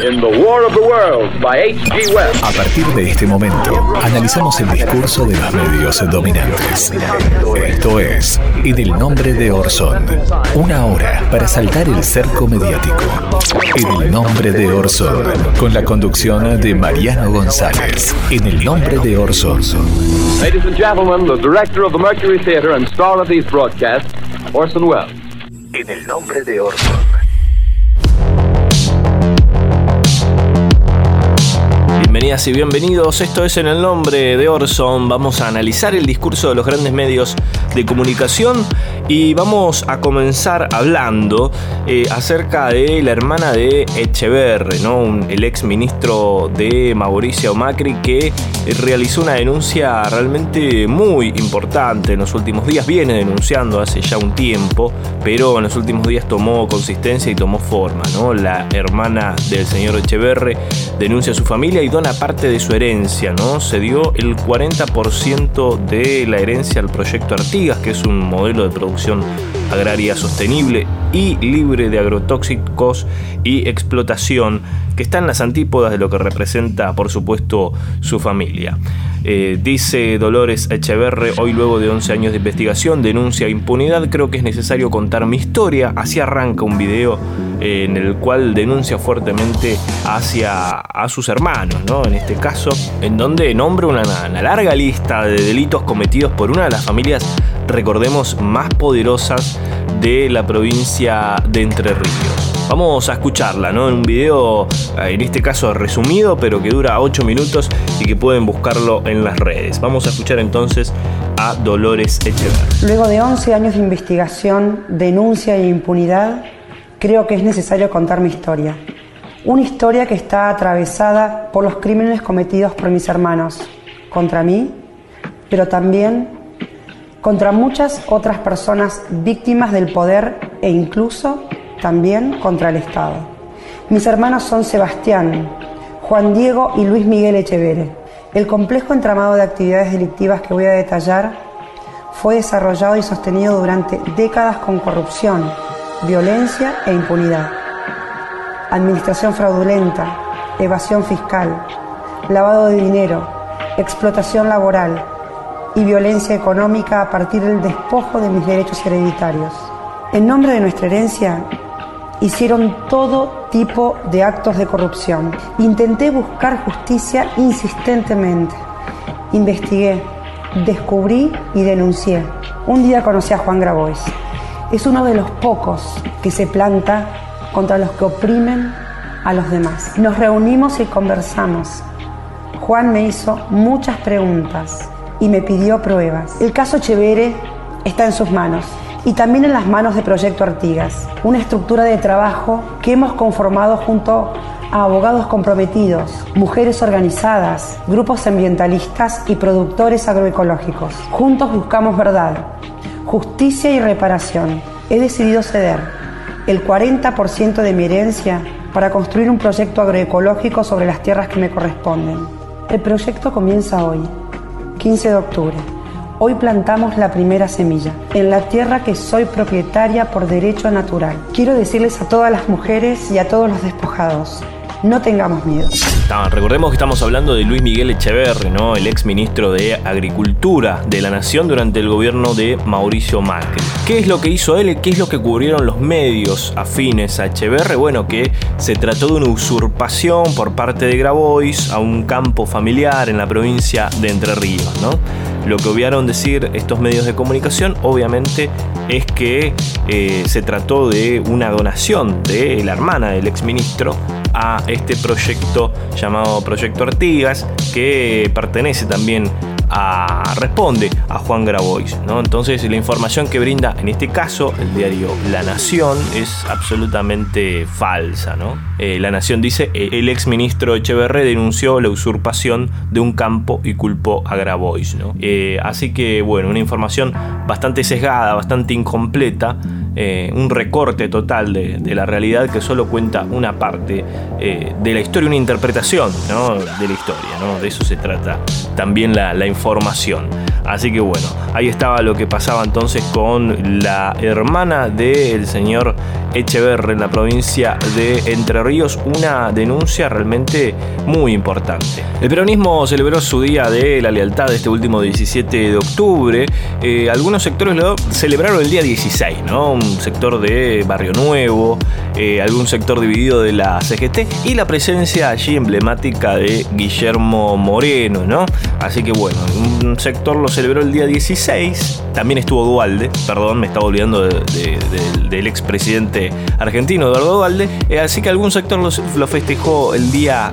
in The War of the Worlds by H.G. Wells. A partir de este momento, analizamos el discurso de los medios dominantes. Esto es En el nombre de Orson. Una hora para saltar el cerco mediático. En el nombre de Orson. Con la conducción de Mariano González. En el nombre de Orson. Ladies and gentlemen, the director of the Mercury Theater and star of these broadcasts, Orson Welles. En el nombre de Orson. Bienvenidas y bienvenidos, esto es en el nombre de Orson, vamos a analizar el discurso de los grandes medios de comunicación y vamos a comenzar hablando eh, acerca de la hermana de Echeverre, ¿no? el ex ministro de Mauricio Macri que realizó una denuncia realmente muy importante en los últimos días, viene denunciando hace ya un tiempo, pero en los últimos días tomó consistencia y tomó forma. ¿no? La hermana del señor Echeverre denuncia a su familia y dona parte de su herencia. ¿no? Se dio el 40% de la herencia al proyecto Artigas, que es un modelo de producción agraria sostenible y libre de agrotóxicos y explotación, que está en las antípodas de lo que representa, por supuesto, su familia. Eh, dice Dolores Echeverre, hoy luego de 11 años de investigación, denuncia impunidad, creo que es necesario contar mi historia. Así arranca un video eh, en el cual denuncia fuertemente hacia a sus hermanos, ¿no? En este caso, en donde nombra una, una larga lista de delitos cometidos por una de las familias, recordemos, más poderosas de la provincia de Entre Ríos. Vamos a escucharla, ¿no? En un video, eh, en este caso resumido, pero que dura 8 minutos y que pueden buscarlo en las redes. Vamos a escuchar entonces a Dolores Echeverría. Luego de 11 años de investigación, denuncia e impunidad, creo que es necesario contar mi historia. Una historia que está atravesada por los crímenes cometidos por mis hermanos, contra mí, pero también contra muchas otras personas víctimas del poder e incluso también contra el Estado. Mis hermanos son Sebastián, Juan Diego y Luis Miguel Echeverre. El complejo entramado de actividades delictivas que voy a detallar fue desarrollado y sostenido durante décadas con corrupción, violencia e impunidad. Administración fraudulenta, evasión fiscal, lavado de dinero, explotación laboral y violencia económica a partir del despojo de mis derechos hereditarios. En nombre de nuestra herencia, hicieron todo tipo de actos de corrupción. Intenté buscar justicia insistentemente. Investigué, descubrí y denuncié. Un día conocí a Juan Grabois. Es uno de los pocos que se planta contra los que oprimen a los demás. Nos reunimos y conversamos. Juan me hizo muchas preguntas y me pidió pruebas. El caso Chevere está en sus manos y también en las manos de Proyecto Artigas, una estructura de trabajo que hemos conformado junto a abogados comprometidos, mujeres organizadas, grupos ambientalistas y productores agroecológicos. Juntos buscamos verdad, justicia y reparación. He decidido ceder el 40% de mi herencia para construir un proyecto agroecológico sobre las tierras que me corresponden. El proyecto comienza hoy, 15 de octubre Hoy plantamos la primera semilla en la tierra que soy propietaria por derecho natural. Quiero decirles a todas las mujeres y a todos los despojados, no tengamos miedo. recordemos que estamos hablando de Luis Miguel Echeverri, ¿no? el ex ministro de Agricultura de la Nación durante el gobierno de Mauricio Macri. ¿Qué es lo que hizo él? ¿Qué es lo que cubrieron los medios afines a Echeverri? Bueno, que se trató de una usurpación por parte de Grabois a un campo familiar en la provincia de Entre Ríos. ¿no? Lo que obviaron decir estos medios de comunicación, obviamente, es que eh, se trató de una donación de la hermana del exministro a este proyecto llamado Proyecto Artigas, que pertenece también responde a Juan Grabois. ¿no? Entonces la información que brinda en este caso el diario La Nación es absolutamente falsa. ¿no? Eh, la Nación dice eh, el ex ministro Echeverre denunció la usurpación de un campo y culpó a Grabois. ¿no? Eh, así que bueno, una información bastante sesgada, bastante incompleta eh, un recorte total de, la realidad que solo cuenta una parte eh, de la historia, una interpretación de la historia. De eso se trata también la, la información. Así que bueno, ahí estaba lo que pasaba entonces con la hermana del señor Echeverre en la provincia de Entre Ríos, una denuncia realmente muy importante. El peronismo celebró su día de la lealtad este último 17 de octubre. Eh, algunos sectores lo celebraron el día 16, ¿no? Sector de Barrio Nuevo, eh, algún sector dividido de la CGT y la presencia allí emblemática de Guillermo Moreno, ¿no? Así que bueno, un sector lo celebró el día 16. También estuvo Dualde, perdón, me estaba olvidando del expresidente argentino, Eduardo Dualde. Eh, así que algún sector lo, festejó el día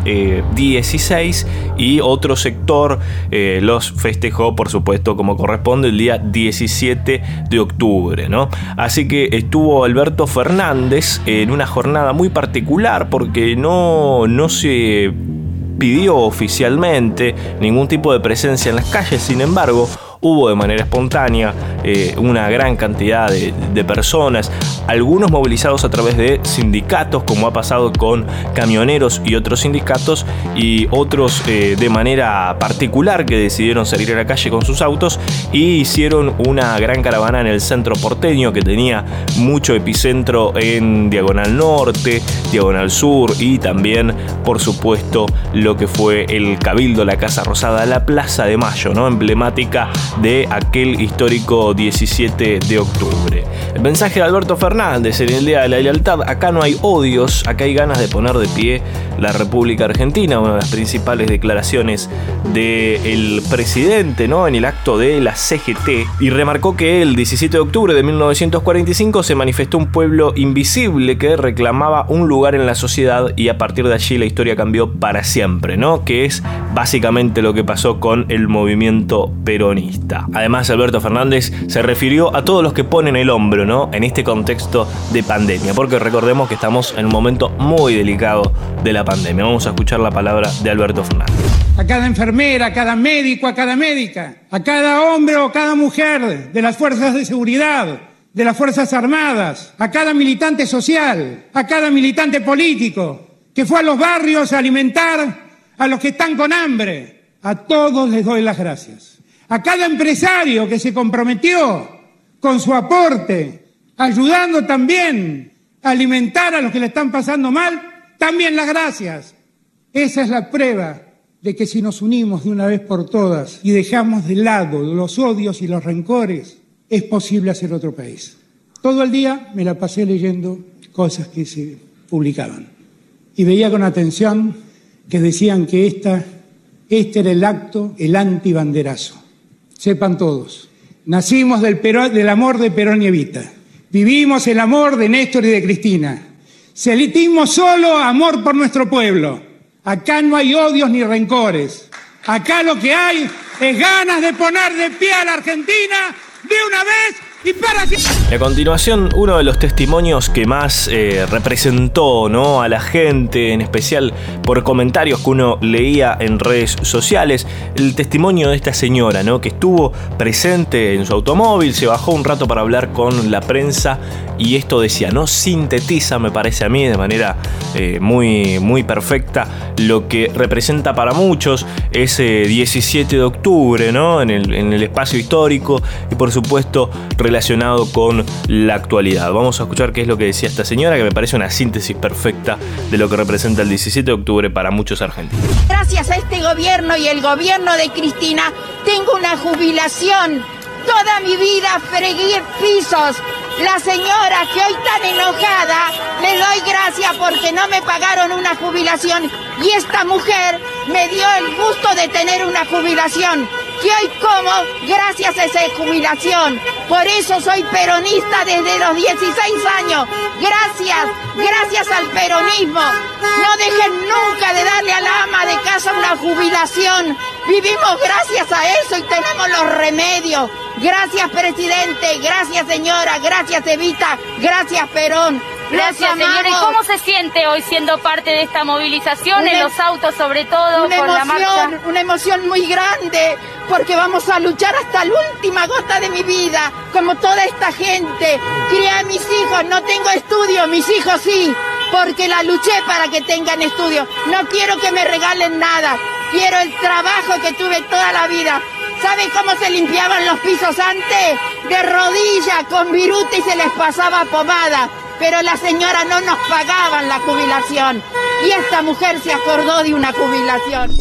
16 y otro sector los festejó, por supuesto, como corresponde, el día 17 de octubre, ¿no? Así que estuvo Alberto Fernández en una jornada muy particular porque no, no se pidió oficialmente ningún tipo de presencia en las calles, sin embargo, hubo de manera espontánea eh, una gran cantidad de, personas, algunos movilizados a través de sindicatos, como ha pasado con camioneros y otros sindicatos, y otros eh, de manera particular que decidieron salir a la calle con sus autos y hicieron una gran caravana en el centro porteño que tenía mucho epicentro en Diagonal Norte, Diagonal Sur y también, por supuesto, lo que fue el Cabildo, la Casa Rosada, la Plaza de Mayo, ¿no? emblemática de aquel histórico 17 de octubre. El mensaje de Alberto Fernández en el Día de la Lealtad, acá no hay odios, acá hay ganas de poner de pie la República Argentina, una de las principales declaraciones del presidente ¿no? en el acto de la CGT, y remarcó que el 17 de octubre de 1945 se manifestó un pueblo invisible que reclamaba un lugar en la sociedad y a partir de allí la historia cambió para siempre, ¿no? que es básicamente lo que pasó con el movimiento peronista. Además, Alberto Fernández se refirió a todos los que ponen el hombro, ¿no? En este contexto de pandemia, porque recordemos que estamos en un momento muy delicado de la pandemia. Vamos a escuchar la palabra de Alberto Fernández. A cada enfermera, a cada médico, a cada médica, a cada hombre o cada mujer de las fuerzas de seguridad, de las Fuerzas Armadas, a cada militante social, a cada militante político que fue a los barrios a alimentar a los que están con hambre. A todos les doy las gracias a cada empresario que se comprometió con su aporte, ayudando también a alimentar a los que le están pasando mal, también las gracias. Esa es la prueba de que si nos unimos de una vez por todas y dejamos de lado los odios y los rencores, es posible hacer otro país. Todo el día me la pasé leyendo cosas que se publicaban y veía con atención que decían que este era el acto, el antibanderazo sepan todos. Nacimos del, del amor de Perón y Evita. Vivimos el amor de Néstor y de Cristina. Sentimos solo amor por nuestro pueblo. Acá no hay odios ni rencores. Acá lo que hay es ganas de poner de pie a la Argentina de una vez y a continuación, uno de los testimonios que más eh, representó ¿no? a la gente, en especial por comentarios que uno leía en redes sociales, el testimonio de esta señora, ¿no? que estuvo presente en su automóvil, se bajó un rato para hablar con la prensa y esto decía, ¿no? Sintetiza, me parece a mí, de manera eh, muy, muy perfecta, lo que representa para muchos ese 17 de octubre, ¿no? En el, en el espacio histórico y por supuesto relacionado con la actualidad. Vamos a escuchar qué es lo que decía esta señora, que me parece una síntesis perfecta de lo que representa el 17 de octubre para muchos argentinos. Gracias a este gobierno y el gobierno de Cristina, tengo una jubilación. Toda mi vida fregué pisos. La señora que hoy tan enojada, le doy gracias porque no me pagaron una jubilación. Y esta mujer me dio el gusto de tener una jubilación que hoy como gracias a esa jubilación. Por eso soy peronista desde los 16 años. Gracias, gracias al peronismo. No dejen nunca de darle a la ama de casa una jubilación. Vivimos gracias a eso y tenemos los remedios. Gracias presidente, gracias señora, gracias Evita, gracias Perón. Gracias, señora. ¿Y cómo se siente hoy siendo parte de esta movilización en los autos, sobre todo, una por emoción, la marcha? Una emoción muy grande, porque vamos a luchar hasta la última gota de mi vida, como toda esta gente. Crié a mis hijos, no tengo estudio, mis hijos sí, porque la luché para que tengan estudio. No quiero que me regalen nada, quiero el trabajo que tuve toda la vida. ¿Saben cómo se limpiaban los pisos antes? De rodillas, con viruta y se les pasaba pomada. Pero la señora no nos pagaban la jubilación. Y esta mujer se acordó de una jubilación.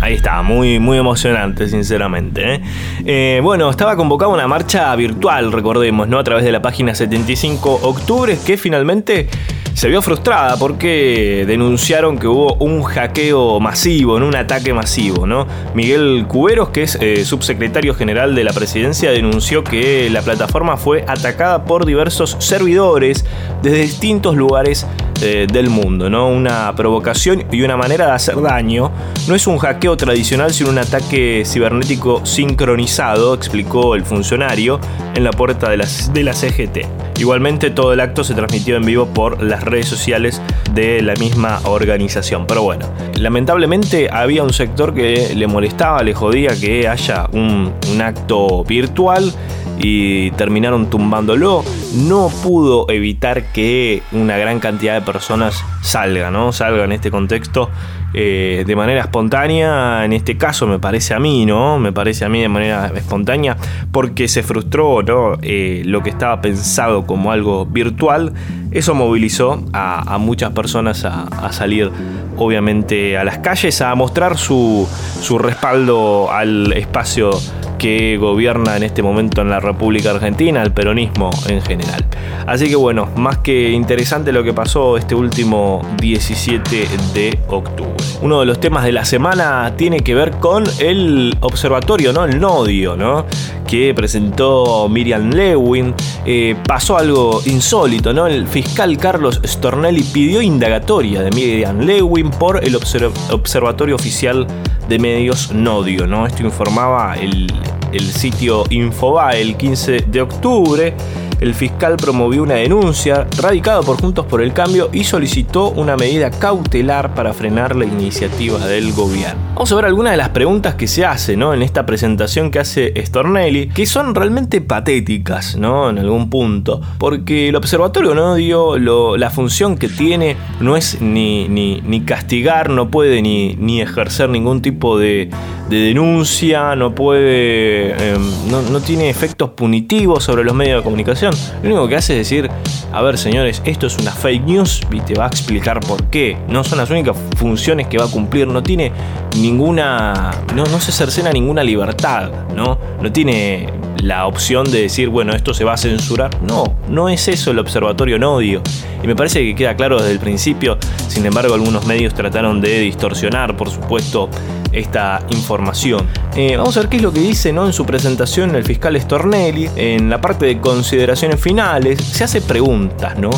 Ahí está, muy, muy emocionante, sinceramente. ¿eh? Eh, bueno, estaba convocada una marcha virtual, recordemos, ¿no? A través de la página 75 octubre, que finalmente se vio frustrada porque denunciaron que hubo un hackeo masivo, un ataque masivo, ¿no? Miguel Cuberos, que es eh, subsecretario general de la presidencia, denunció que la plataforma fue atacada por diversos servidores desde distintos lugares eh, del mundo, ¿no? Una provocación y una manera de hacer daño. No es un hackeo tradicional, sino un ataque cibernético sincronizado, explicó el funcionario en la puerta de la, de la CGT. Igualmente todo el acto se transmitió en vivo por las redes sociales de la misma organización. Pero bueno, lamentablemente había un sector que le molestaba, le jodía que haya un, acto virtual y terminaron tumbándolo. No pudo evitar que una gran cantidad de personas salga, ¿no? Salga en este contexto eh, de manera espontánea. En este caso me parece a mí, ¿no? Me parece a mí de manera espontánea porque se frustró, ¿no? Eh, lo que estaba pensado como algo virtual. Eso movilizó a, muchas personas a, salir, obviamente, a las calles a mostrar su, su respaldo al espacio que gobierna en este momento en la República Argentina, al peronismo en general. Así que bueno, más que interesante lo que pasó este último 17 de octubre. Uno de los temas de la semana tiene que ver con el observatorio, ¿no? El nodio, ¿no? Que presentó Miriam Lewin. Eh, pasó algo insólito, ¿no? El fiscal Carlos Stornelli pidió indagatoria de Miriam Lewin por el observatorio oficial de medios Nodio, ¿no? Esto informaba el, el sitio Infobae el 15 de octubre. El fiscal promovió una denuncia radicada por Juntos por el Cambio y solicitó una medida cautelar para frenar la iniciativa del gobierno. Vamos a ver algunas de las preguntas que se hacen ¿no? en esta presentación que hace Stornelli, que son realmente patéticas ¿no? en algún punto, porque el observatorio no dio la función que tiene, no es ni, ni, ni castigar, no puede ni, ni, ejercer ningún tipo de, de denuncia, no puede, eh, no, no tiene efectos punitivos sobre los medios de comunicación. Lo único que hace es decir, a ver señores, esto es una fake news y te va a explicar por qué. No son las únicas funciones que va a cumplir, no tiene ninguna, no, no se cercena ninguna libertad, ¿no? No tiene la opción de decir, bueno, esto se va a censurar. No, no es eso el observatorio Nodio. Y me parece que queda claro desde el principio. Sin embargo, algunos medios trataron de distorsionar, por supuesto, esta información. Eh, vamos a ver qué es lo que dice ¿no? en su presentación el fiscal Stornelli. En la parte de consideraciones finales se hace preguntas, ¿no?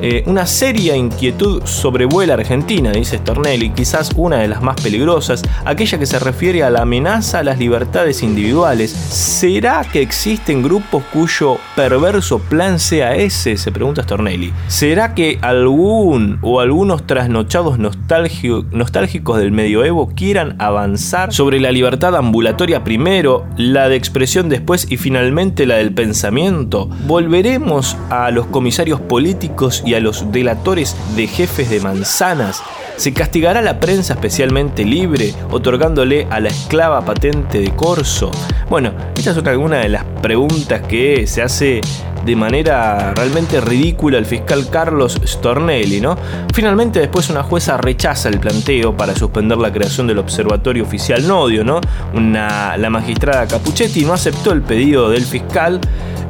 Eh, una seria inquietud sobrevuela Argentina, dice Stornelli, quizás una de las más peligrosas, aquella que se refiere a la amenaza a las libertades individuales. ¿Será que existen grupos cuyo perverso plan sea ese? Se pregunta Stornelli. ¿Será que algún o algunos trasnochados nostálgicos del medioevo quieran avanzar sobre la libertad ambulatoria primero, la de expresión después y finalmente la del pensamiento? ¿Volveremos a los comisarios políticos y a los delatores de jefes de manzanas? ¿Se castigará la prensa especialmente libre, otorgándole a la esclava patente de corso? Bueno, estas son algunas de las preguntas que se hace de manera realmente ridícula el fiscal Carlos Stornelli, ¿no? Finalmente después una jueza rechaza el planteo para suspender la creación del Observatorio Oficial Nodio, ¿no? Una, la magistrada Capuchetti no aceptó el pedido del fiscal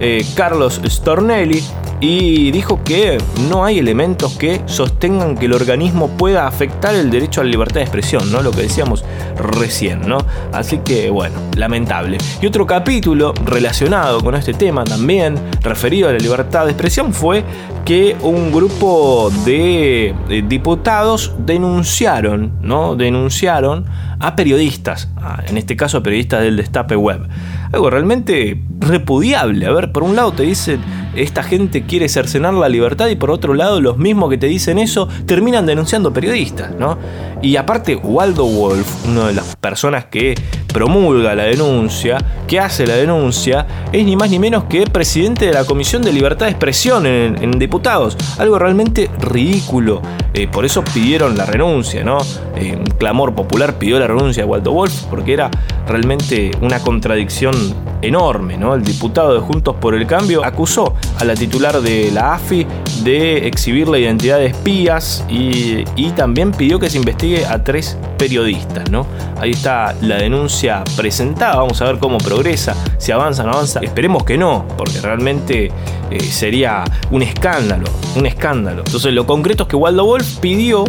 eh, Carlos Stornelli y dijo que no hay elementos que sostengan que el organismo pueda afectar el derecho a la libertad de expresión, ¿no? Lo que decíamos recién, ¿no? Así que bueno, lamentable. Y otro capítulo relacionado con este tema también, referido a la libertad de expresión, fue que un grupo de diputados denunciaron, ¿no? Denunciaron a periodistas, en este caso a periodistas del Destape Web. Algo realmente repudiable. A ver, por un lado te dicen esta gente quiere cercenar la libertad y por otro lado los mismos que te dicen eso terminan denunciando periodistas, ¿no? Y aparte Waldo Wolf, una de las personas que promulga la denuncia, que hace la denuncia, es ni más ni menos que presidente de la Comisión de Libertad de Expresión en, diputados. Algo realmente ridículo. Eh, por eso pidieron la renuncia, ¿no? Eh, un clamor popular pidió la renuncia de Waldo Wolf porque era realmente una contradicción enorme, ¿no? El diputado de Juntos por el Cambio acusó a la titular de la AFI de exhibir la identidad de espías y, también pidió que se investigue a tres periodistas, ¿no? Ahí está la denuncia presentada, vamos a ver cómo progresa, si avanza o no avanza. Esperemos que no, porque realmente eh, sería un escándalo, un escándalo. Entonces lo concreto es que Waldo Wolf pidió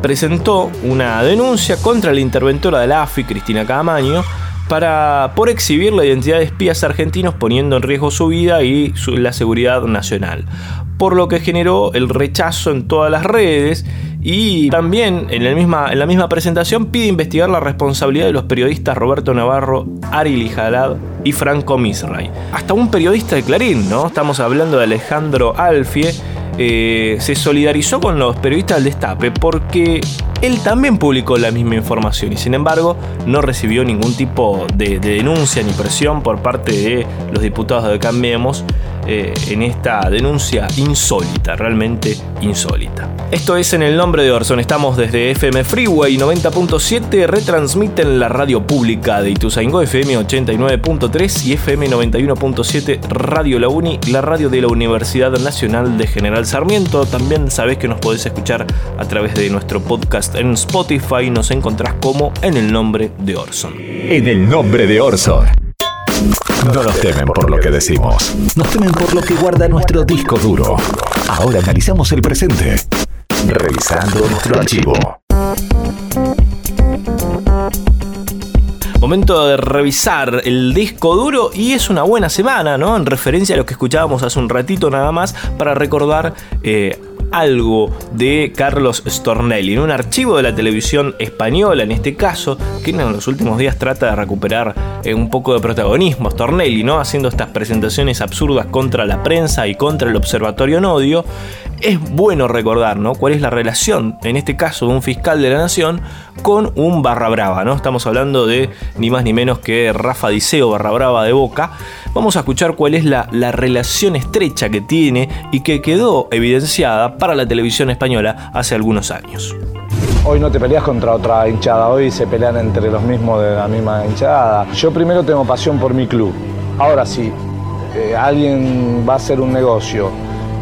presentó una denuncia contra la interventora de la AFI, Cristina Camaño, para, por exhibir la identidad de espías argentinos poniendo en riesgo su vida y la seguridad nacional. Por lo que generó el rechazo en todas las redes y también en la, misma, en la misma presentación pide investigar la responsabilidad de los periodistas Roberto Navarro, Ari Lijalad y Franco Misray. Hasta un periodista de Clarín, ¿no? Estamos hablando de Alejandro Alfie eh, se solidarizó con los periodistas del Destape porque él también publicó la misma información y sin embargo no recibió ningún tipo de, denuncia ni presión por parte de los diputados de Cambiemos eh, en esta denuncia insólita, realmente insólita. Esto es en el nombre de Orson, estamos desde FM Freeway 90.7, retransmiten la radio pública de Ituzaingó FM 89.3 y FM 91.7 Radio La Uni, la radio de la Universidad Nacional de General Sarmiento. También sabés que nos podés escuchar a través de nuestro podcast en Spotify, nos encontrás como en el nombre de Orson. En el nombre de Orson. No nos temen por lo que decimos, nos temen por lo que guarda nuestro disco duro. Ahora analizamos el presente, revisando nuestro archivo. Momento de revisar el disco duro y es una buena semana, ¿no? En referencia a lo que escuchábamos hace un ratito nada más para recordar eh, algo de Carlos Stornelli, en un archivo de la televisión española en este caso, que en los últimos días trata de recuperar eh, un poco de protagonismo. Stornelli, ¿no? Haciendo estas presentaciones absurdas contra la prensa y contra el Observatorio Nodio. Es bueno recordar, ¿no? Cuál es la relación, en este caso, de un fiscal de la nación con un barra brava, ¿no? Estamos hablando de ni más ni menos que Rafa Diceo, barra brava de Boca. Vamos a escuchar cuál es la, la relación estrecha que tiene y que quedó evidenciada para la televisión española hace algunos años. Hoy no te peleas contra otra hinchada, hoy se pelean entre los mismos de la misma hinchada. Yo primero tengo pasión por mi club. Ahora sí, eh, alguien va a hacer un negocio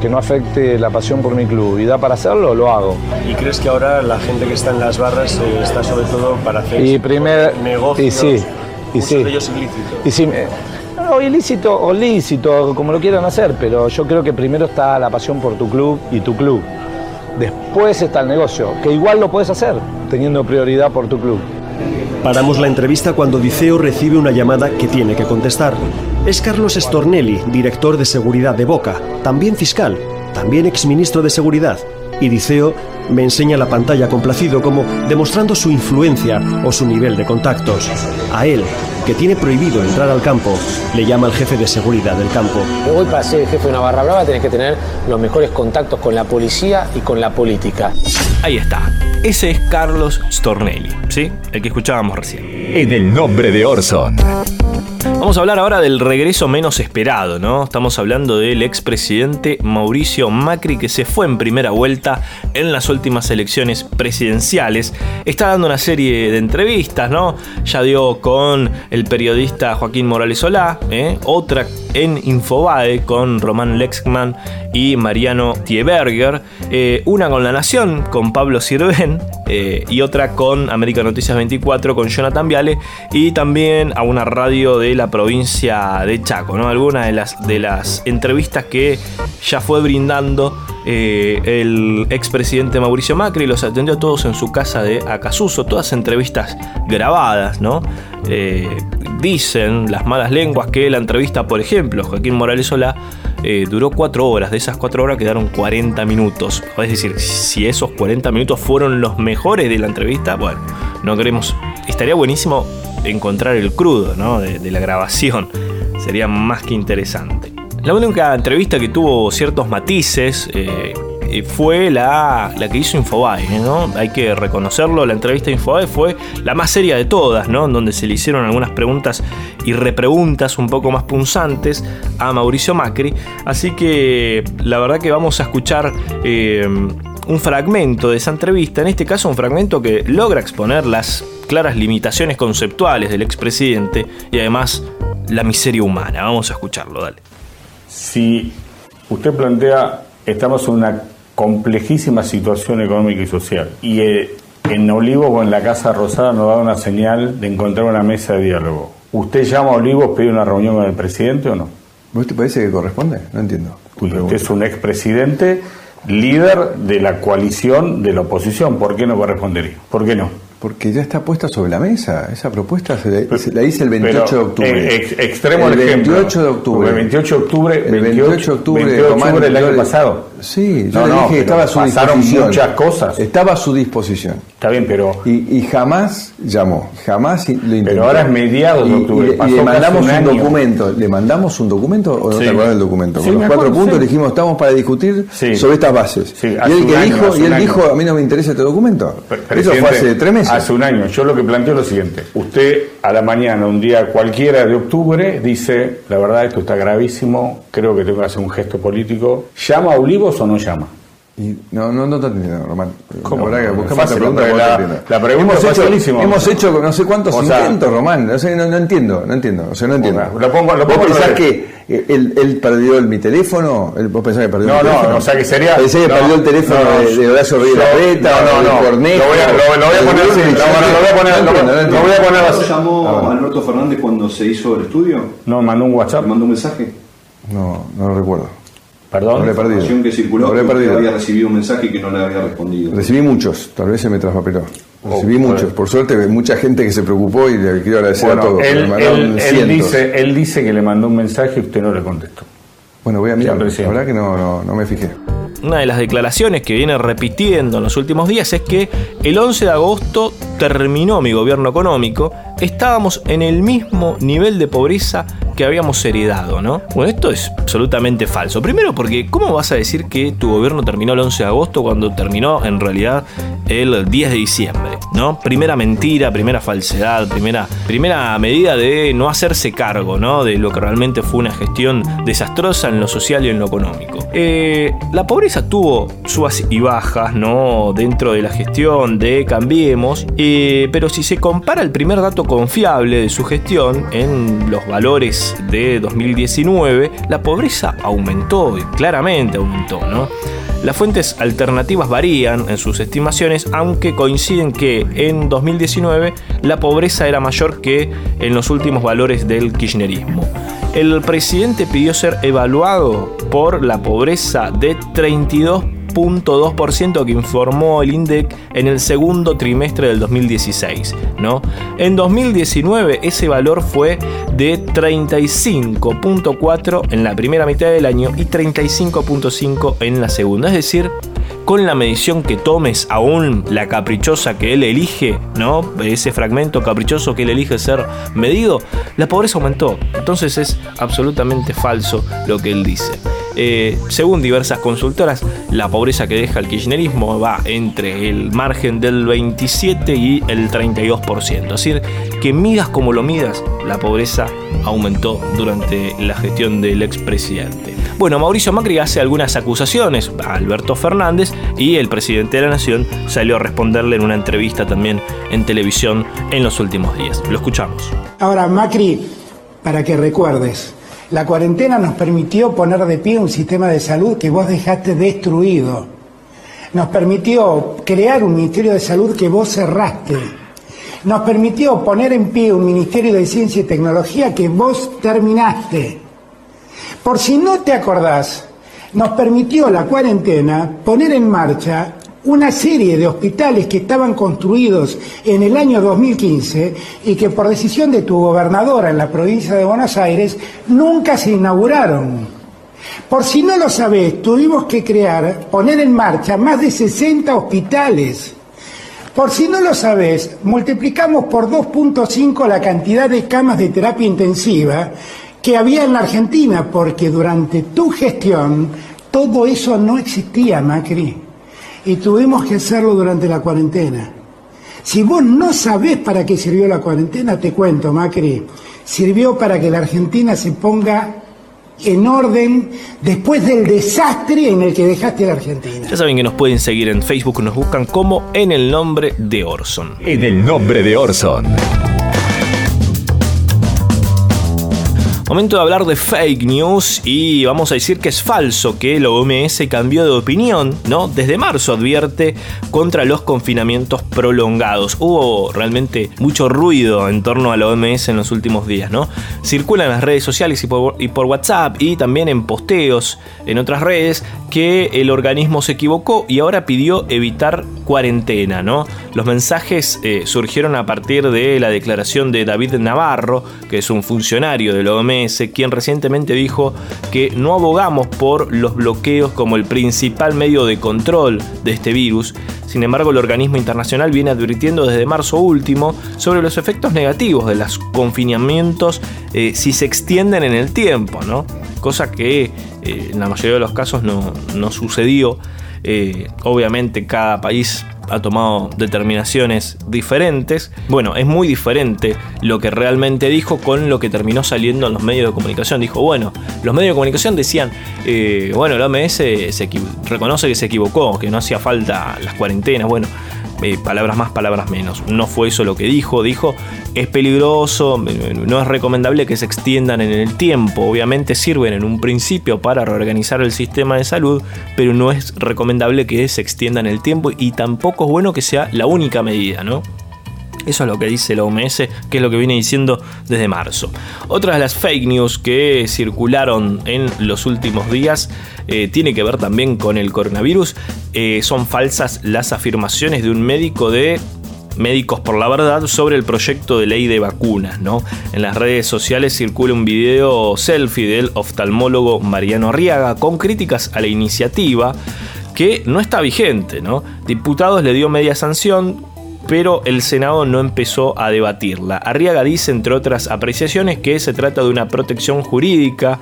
que no afecte la pasión por mi club y da para hacerlo, lo hago. ¿Y crees que ahora la gente que está en las barras eh, está sobre todo para hacer y primer, negocios? Y sí, y sí. de ellos ilícitos. Y sí, o ilícito o lícito, como lo quieran hacer, pero yo creo que primero está la pasión por tu club y tu club. Después está el negocio, que igual lo puedes hacer teniendo prioridad por tu club. Paramos la entrevista cuando Diceo recibe una llamada que tiene que contestar. Es Carlos Stornelli, director de seguridad de Boca, también fiscal, también exministro de seguridad. Y Diceo me enseña la pantalla complacido como demostrando su influencia o su nivel de contactos. A él, que tiene prohibido entrar al campo, le llama al jefe de seguridad del campo. Hoy para ser jefe de una barra brava tenés que tener los mejores contactos con la policía y con la política. Ahí está. Ese es Carlos Stornelli, ¿sí? El que escuchábamos recién. En el nombre de Orson. Vamos a hablar ahora del regreso menos esperado, ¿no? Estamos hablando del expresidente Mauricio Macri que se fue en primera vuelta en las últimas elecciones presidenciales. Está dando una serie de entrevistas, ¿no? Ya dio con el periodista Joaquín Morales Solá, ¿eh? otra en Infobae con Román Lexman y Mariano Tieberger, eh, una con La Nación, con Pablo Sirven, eh, y otra con América Noticias 24, con Jonathan Viale, y también a una radio de la provincia de Chaco, ¿no? Algunas de las, de las entrevistas que ya fue brindando eh, el expresidente Mauricio Macri, los atendió a todos en su casa de Acasuso, todas entrevistas grabadas, ¿no? dicen las malas lenguas que la entrevista, por ejemplo, Joaquín Morales Solá, eh, duró cuatro horas. De esas cuatro horas quedaron 40 minutos. Es decir, si esos 40 minutos fueron los mejores de la entrevista, bueno, no queremos. Estaría buenísimo encontrar el crudo ¿no? de, la grabación. Sería más que interesante. La única entrevista que tuvo ciertos matices eh, eh, fue la, la, que hizo Infobae, ¿no? Hay que reconocerlo, la entrevista de Infobae fue la más seria de todas, ¿no? Donde se le hicieron algunas preguntas y repreguntas un poco más punzantes a Mauricio Macri. Así que la verdad que vamos a escuchar eh, un fragmento de esa entrevista, en este caso un fragmento que logra exponer las claras limitaciones conceptuales del expresidente y además la miseria humana. Vamos a escucharlo, dale. Si usted plantea, estamos en una complejísima situación económica y social, y eh, en Olivos o en la Casa Rosada nos da una señal de encontrar una mesa de diálogo. ¿Usted llama a Olivos, pide una reunión con el presidente o no? ¿Vos te parece que corresponde? No entiendo. Usted es un expresidente, líder de la coalición de la oposición. ¿Por qué no correspondería? ¿Por qué no? Porque ya está puesta sobre la mesa. Esa propuesta se, la, se la hice el 28 Pero, de octubre. eh, ex- extremo el el ejemplo. 28 de octubre. El 28 de octubre, El 28 de octubre, 28 de octubre del año pasado. Sí, yo No, le no, dije que estaba a su pasaron disposición. muchas cosas. Estaba a su disposición. Está bien, pero. Y, y jamás llamó, jamás lo intentó. Pero ahora es mediados de octubre, Y, le- y pasó le mandamos un documento. ¿Le mandamos un documento o no Sí. te acuerdas del documento? Sí, Con los cuatro puntos sí. le dijimos, estamos para discutir sobre estas bases. Y él, que año, dijo, y él dijo, a mí no me interesa este documento. Eso fue hace tres meses. Hace un año. Yo lo que planteo es lo siguiente. Usted a la mañana, un día cualquiera de octubre, dice, la verdad esto está gravísimo, creo que tengo que hacer un gesto político. ¿Llama a Olivos o no llama? Y no, no, no te entiendo, Román. ¿Cómo? La verdad que No, fácil, otra pregunta no la- entiendo. la pregunta hemos es hecho, facilísima. hemos hecho no sé cuántos O sea- intentos, Román. O sea, no, no entiendo, no entiendo. O sea, no entiendo. Bueno, lo pongo- lo ¿Vos pongo al pensás que él, él perdió el, mi teléfono? ¿Él- ¿Vos pensás que perdió No, mi no, teléfono? o sea que sería- ¿Pensás que no, perdió el teléfono no, de, de Horacio Reyes Larreta? no, no, o de no. Cornejo? Lo voy a- lo- lo voy a de poner así, no, no, lo voy a poner- No no así. llamó Ah, Alberto Fernández cuando se hizo el estudio? No, mandó un WhatsApp. ¿Le mandó un mensaje? No, no lo recuerdo. Perdón. Habré perdido. Información que circuló habré que perdido. había recibido un mensaje y que no le había respondido. Recibí muchos, tal vez se me traspapeló. Recibí Oh, muchos, bueno. por suerte mucha gente que se preocupó y le quiero agradecer a todos. él, él- dice, él dice que le mandó un mensaje y usted no le contestó. Bueno, voy a mirar, Sí, la verdad que no, no, no me fijé. Una de las declaraciones que viene repitiendo en los últimos días es que el 11 de agosto terminó mi gobierno económico, estábamos en el mismo nivel de pobreza que habíamos heredado, ¿no? Bueno, esto es absolutamente falso. Primero porque, ¿cómo vas a decir que tu gobierno terminó el 11 de agosto cuando terminó en realidad el 10 de diciembre, ¿no? Primera mentira, primera falsedad, primera, primera medida de no hacerse cargo, ¿no? De lo que realmente fue una gestión desastrosa en lo social y en lo económico. Eh, la pobreza tuvo subas y bajas, ¿no? Dentro de la gestión de Cambiemos, eh, pero si se compara el primer dato confiable de su gestión en los valores de 2019, la pobreza aumentó, y claramente aumentó, ¿no? Las fuentes alternativas varían en sus estimaciones, aunque coinciden que en 2019 la pobreza era mayor que en los últimos valores del kirchnerismo. El presidente pidió ser evaluado por la pobreza de 32.2% que informó el INDEC en el segundo trimestre del 2016. ¿no? En 2019 ese valor fue de 35.4 en la primera mitad del año y 35.5 en la segunda. Es decir, con la medición que tomes aún la caprichosa que él elige, ¿no? Ese fragmento caprichoso que él elige ser medido, la pobreza aumentó. Entonces es absolutamente falso lo que él dice. Eh, según diversas consultoras, la pobreza que deja el kirchnerismo va entre el margen del 27 y el 32%. Es decir, que midas como lo midas, la pobreza aumentó durante la gestión del expresidente. Bueno, Mauricio Macri hace algunas acusaciones a Alberto Fernández y el presidente de la Nación salió a responderle en una entrevista también en televisión en los últimos días. Lo escuchamos. Ahora, Macri, para que recuerdes, la cuarentena nos permitió poner de pie un sistema de salud que vos dejaste destruido. Nos permitió crear un Ministerio de Salud que vos cerraste. Nos permitió poner en pie un Ministerio de Ciencia y Tecnología que vos terminaste. Por si no te acordás, nos permitió la cuarentena poner en marcha una serie de hospitales que estaban construidos en el año 2015 y que por decisión de tu gobernadora en la provincia de Buenos Aires nunca se inauguraron. Por si no lo sabés, tuvimos que crear, poner en marcha más de 60 hospitales. Por si no lo sabes, multiplicamos por 2.5 la cantidad de camas de terapia intensiva que había en la Argentina, porque durante tu gestión todo eso no existía, Macri. Y tuvimos que hacerlo durante la cuarentena. Si vos no sabés para qué sirvió la cuarentena, te cuento, Macri. Sirvió para que la Argentina se ponga en orden después del desastre en el que dejaste a la Argentina. Ya saben que nos pueden seguir en Facebook, nos buscan como en el nombre de Orson. En el nombre de Orson. Momento de hablar de fake news y vamos a decir que es falso que la OMS cambió de opinión, ¿no? Desde marzo advierte contra los confinamientos prolongados. Hubo realmente mucho ruido en torno a la OMS en los últimos días, ¿no? Circulan en las redes sociales y por, y por WhatsApp y también en posteos en otras redes que el organismo se equivocó y ahora pidió evitar cuarentena, ¿no? Los mensajes eh, surgieron a partir de la declaración de David Navarro, que es un funcionario de la OMS quien recientemente dijo que no abogamos por los bloqueos como el principal medio de control de este virus. Sin embargo, el organismo internacional viene advirtiendo desde marzo último sobre los efectos negativos de los confinamientos eh, si se extienden en el tiempo. Cosa que eh, en la mayoría de los casos no, no sucedió. Eh, obviamente cada país ha tomado determinaciones diferentes. Bueno, es muy diferente lo que realmente dijo con lo que terminó saliendo en los medios de comunicación. Dijo, bueno, los medios de comunicación decían, eh, bueno, la OMS se reconoce que se equivocó, que no hacía falta las cuarentenas. Bueno, eh, palabras más, palabras menos. No fue eso lo que dijo, dijo es peligroso, no es recomendable que se extiendan en el tiempo. Obviamente sirven en un principio para reorganizar el sistema de salud, pero no es recomendable que se extiendan en el tiempo y tampoco es bueno que sea la única medida, ¿no? Eso es lo que dice la OMS, que es lo que viene diciendo desde marzo. Otras de las fake news que circularon en los últimos días eh, tiene que ver también con el coronavirus. Eh, son falsas las afirmaciones de un médico de Médicos por la Verdad sobre el proyecto de ley de vacunas. ¿no? En las redes sociales circula un video selfie del oftalmólogo Mariano Arriaga con críticas a la iniciativa que no está vigente. ¿no? Diputados le dio media sanción, pero el Senado no empezó a debatirla. Arriaga dice, entre otras apreciaciones, que se trata de una protección jurídica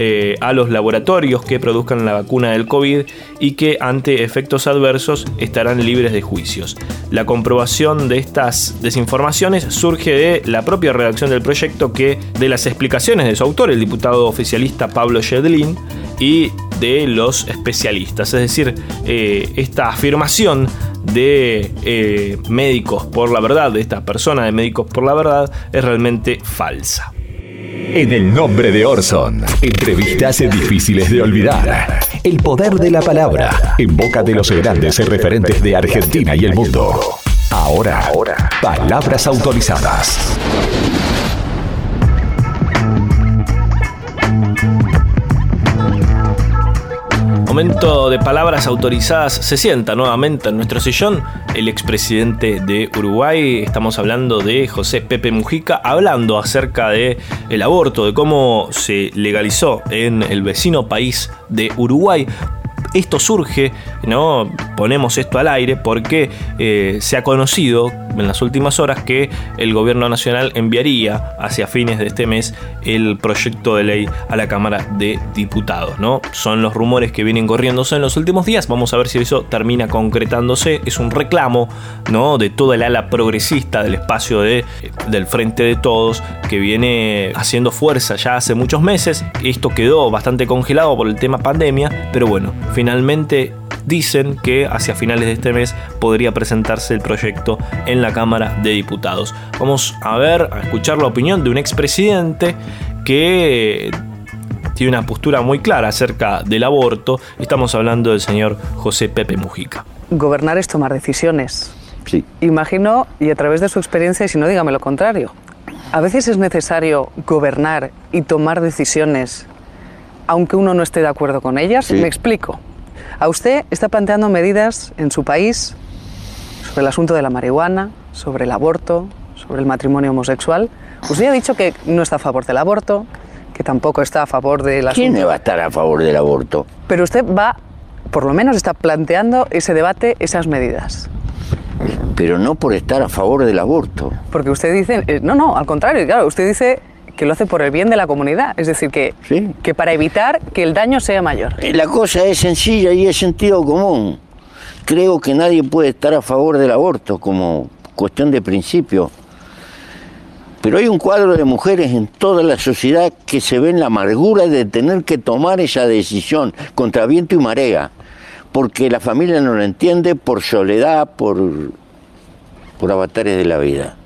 eh, a los laboratorios que produzcan la vacuna del COVID y que ante efectos adversos estarán libres de juicios. La comprobación de estas desinformaciones surge de la propia redacción del proyecto que de las explicaciones de su autor, el diputado oficialista Pablo Shedlin, y de los especialistas. Es decir, eh, esta afirmación de eh, médicos por la verdad, de esta persona de médicos por la verdad, es realmente falsa. En el nombre de Orson, entrevistas difíciles de olvidar. El poder de la palabra, en boca de los grandes referentes de Argentina y el mundo. Ahora, palabras autorizadas. Momento de palabras autorizadas. Se sienta nuevamente en nuestro sillón el expresidente de Uruguay. Estamos hablando de José Pepe Mujica, hablando acerca de el aborto, de cómo se legalizó en el vecino país de Uruguay esto surge, ¿no? Ponemos esto al aire porque eh, se ha conocido en las últimas horas que el gobierno nacional enviaría hacia fines de este mes el proyecto de ley a la Cámara de Diputados, ¿no? Son los rumores que vienen corriéndose en los últimos días. Vamos a ver si eso termina concretándose. Es un reclamo, ¿no? De toda el ala progresista del espacio de, del Frente de Todos que viene haciendo fuerza ya hace muchos meses. Esto quedó bastante congelado por el tema pandemia, pero bueno, finalmente dicen que hacia finales de este mes podría presentarse el proyecto en la Cámara de Diputados. Vamos a ver, a escuchar la opinión de un expresidente que tiene una postura muy clara acerca del aborto. Estamos hablando del señor José Pepe Mujica. Gobernar es tomar decisiones. Sí. Imagino, y a través de su experiencia, y si no, dígame lo contrario, a veces es necesario gobernar y tomar decisiones aunque uno no esté de acuerdo con ellas. Me explico. A usted está planteando medidas en su país sobre el asunto de la marihuana, sobre el aborto, sobre el matrimonio homosexual. Usted ha dicho que no está a favor del aborto, que tampoco está a favor del asunto. ¿Quién va a estar a favor del aborto? Pero usted va, por lo menos está planteando ese debate, esas medidas. pero no por estar a favor del aborto. Porque usted dice, eh, no, no, al contrario, claro, usted dice que lo hace por el bien de la comunidad, es decir, que, que para evitar que el daño sea mayor. Eh, La cosa es sencilla y es sentido común. Creo que nadie puede estar a favor del aborto como cuestión de principio. Pero hay un cuadro de mujeres en toda la sociedad que se ven la amargura de tener que tomar esa decisión contra viento y marea, porque la familia no lo entiende por soledad, por, por avatares de la vida.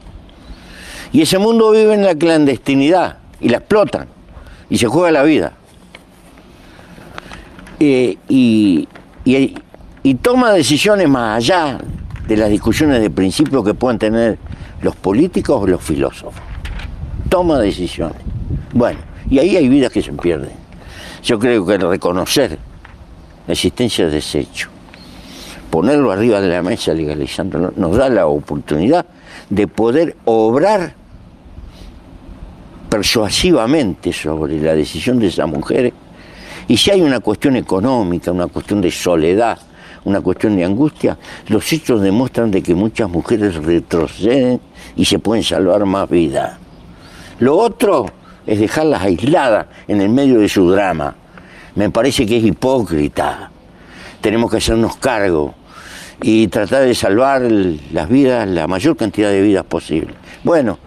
Y ese mundo vive en la clandestinidad y la explotan y se juega la vida. Eh, y, y- y toma decisiones más allá de las discusiones de principio que puedan tener los políticos o los filósofos. Toma decisiones. Bueno, y ahí hay vidas que se pierden. Yo creo que el reconocer la existencia de ese hecho, ponerlo arriba de la mesa legalizándolo, nos da la oportunidad de poder obrar persuasivamente sobre la decisión de esas mujeres. Y si hay una cuestión económica, una cuestión de soledad, una cuestión de angustia, los hechos demuestran de que muchas mujeres retroceden y se pueden salvar más vidas. Lo otro es dejarlas aisladas en el medio de su drama. Me parece que es hipócrita. Tenemos que hacernos cargo y tratar de salvar las vidas, la mayor cantidad de vidas posible. Bueno,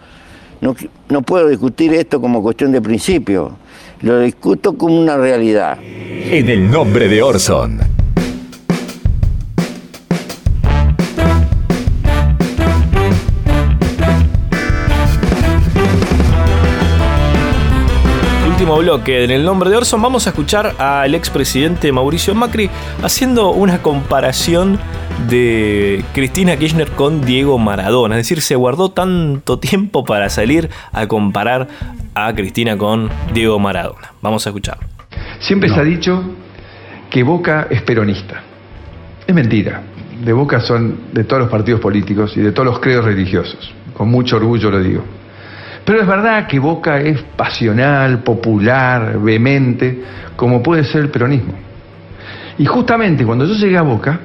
no, puedo discutir esto como cuestión de principio, lo discuto como una realidad. En el nombre de Orson. Último bloque, en el nombre de Orson vamos a escuchar al expresidente Mauricio Macri haciendo una comparación de Cristina Kirchner con Diego Maradona. Es decir, se guardó tanto tiempo para salir a comparar a Cristina con Diego Maradona. Vamos a escuchar. Siempre se ha dicho que Boca es peronista. Es mentira. De Boca son de todos los partidos políticos y de todos los credos religiosos. Con mucho orgullo lo digo. Pero es verdad que Boca es pasional, popular, vehemente, como puede ser el peronismo. Y justamente cuando yo llegué a Boca,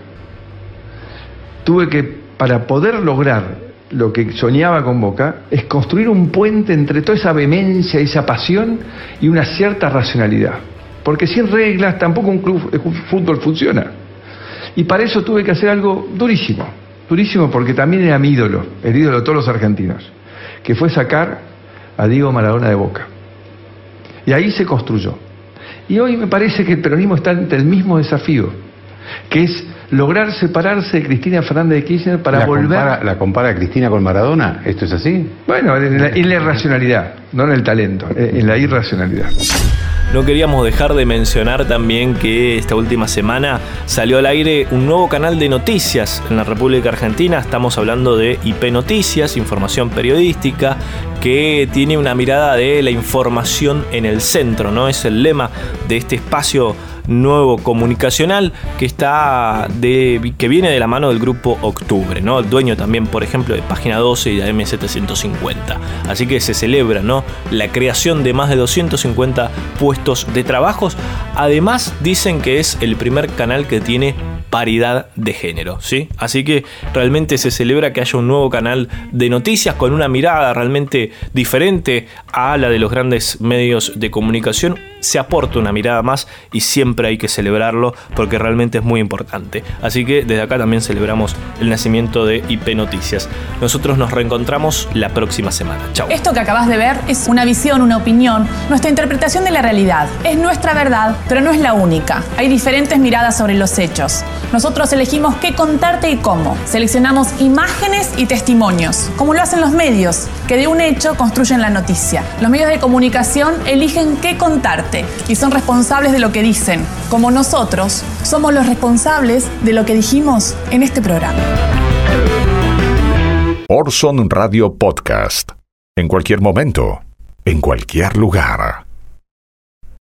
tuve que, para poder lograr lo que soñaba con Boca, es construir un puente entre toda esa vehemencia, esa pasión y una cierta racionalidad. Porque sin reglas tampoco un club de fútbol funciona. Y para eso tuve que hacer algo durísimo, durísimo porque también era mi ídolo, el ídolo de todos los argentinos, que fue sacar a Diego Maradona de Boca. Y ahí se construyó. Y hoy me parece que el peronismo está ante el mismo desafío, que es lograr separarse de Cristina Fernández de Kirchner para ¿La volver... compara, ¿La compara a Cristina con Maradona? ¿Esto es así? Bueno, en la, en la irracionalidad, no en el talento, en en la irracionalidad. No queríamos dejar de mencionar también que esta última semana salió al aire un nuevo canal de noticias en la República Argentina. Estamos hablando de IP Noticias, información periodística, que tiene una mirada de la información en el centro, ¿no? Es el lema de este espacio nuevo comunicacional que está de, que viene de la mano del grupo Octubre, ¿no? El dueño también, por ejemplo, de Página 12 y de M750. Así que se celebra, ¿no? La creación de más de 250 puestos de trabajos. Además, dicen que es el primer canal que tiene paridad de género, ¿sí? Así que realmente se celebra que haya un nuevo canal de noticias con una mirada realmente diferente a la de los grandes medios de comunicación. Se aporta una mirada más y siempre hay que celebrarlo porque realmente es muy importante. Así que desde acá también celebramos el nacimiento de IP Noticias. Nosotros nos reencontramos la próxima semana. Chao. Esto que acabas de ver es una visión, una opinión, nuestra interpretación de la realidad. Es nuestra verdad, pero no es la única. Hay diferentes miradas sobre los hechos. Nosotros elegimos qué contarte y cómo. Seleccionamos imágenes y testimonios, como lo hacen los medios, que de un hecho construyen la noticia. Los medios de comunicación eligen qué contarte y son responsables de lo que dicen, como nosotros somos los responsables de lo que dijimos en este programa. Orson Radio Podcast. En cualquier momento, en cualquier lugar.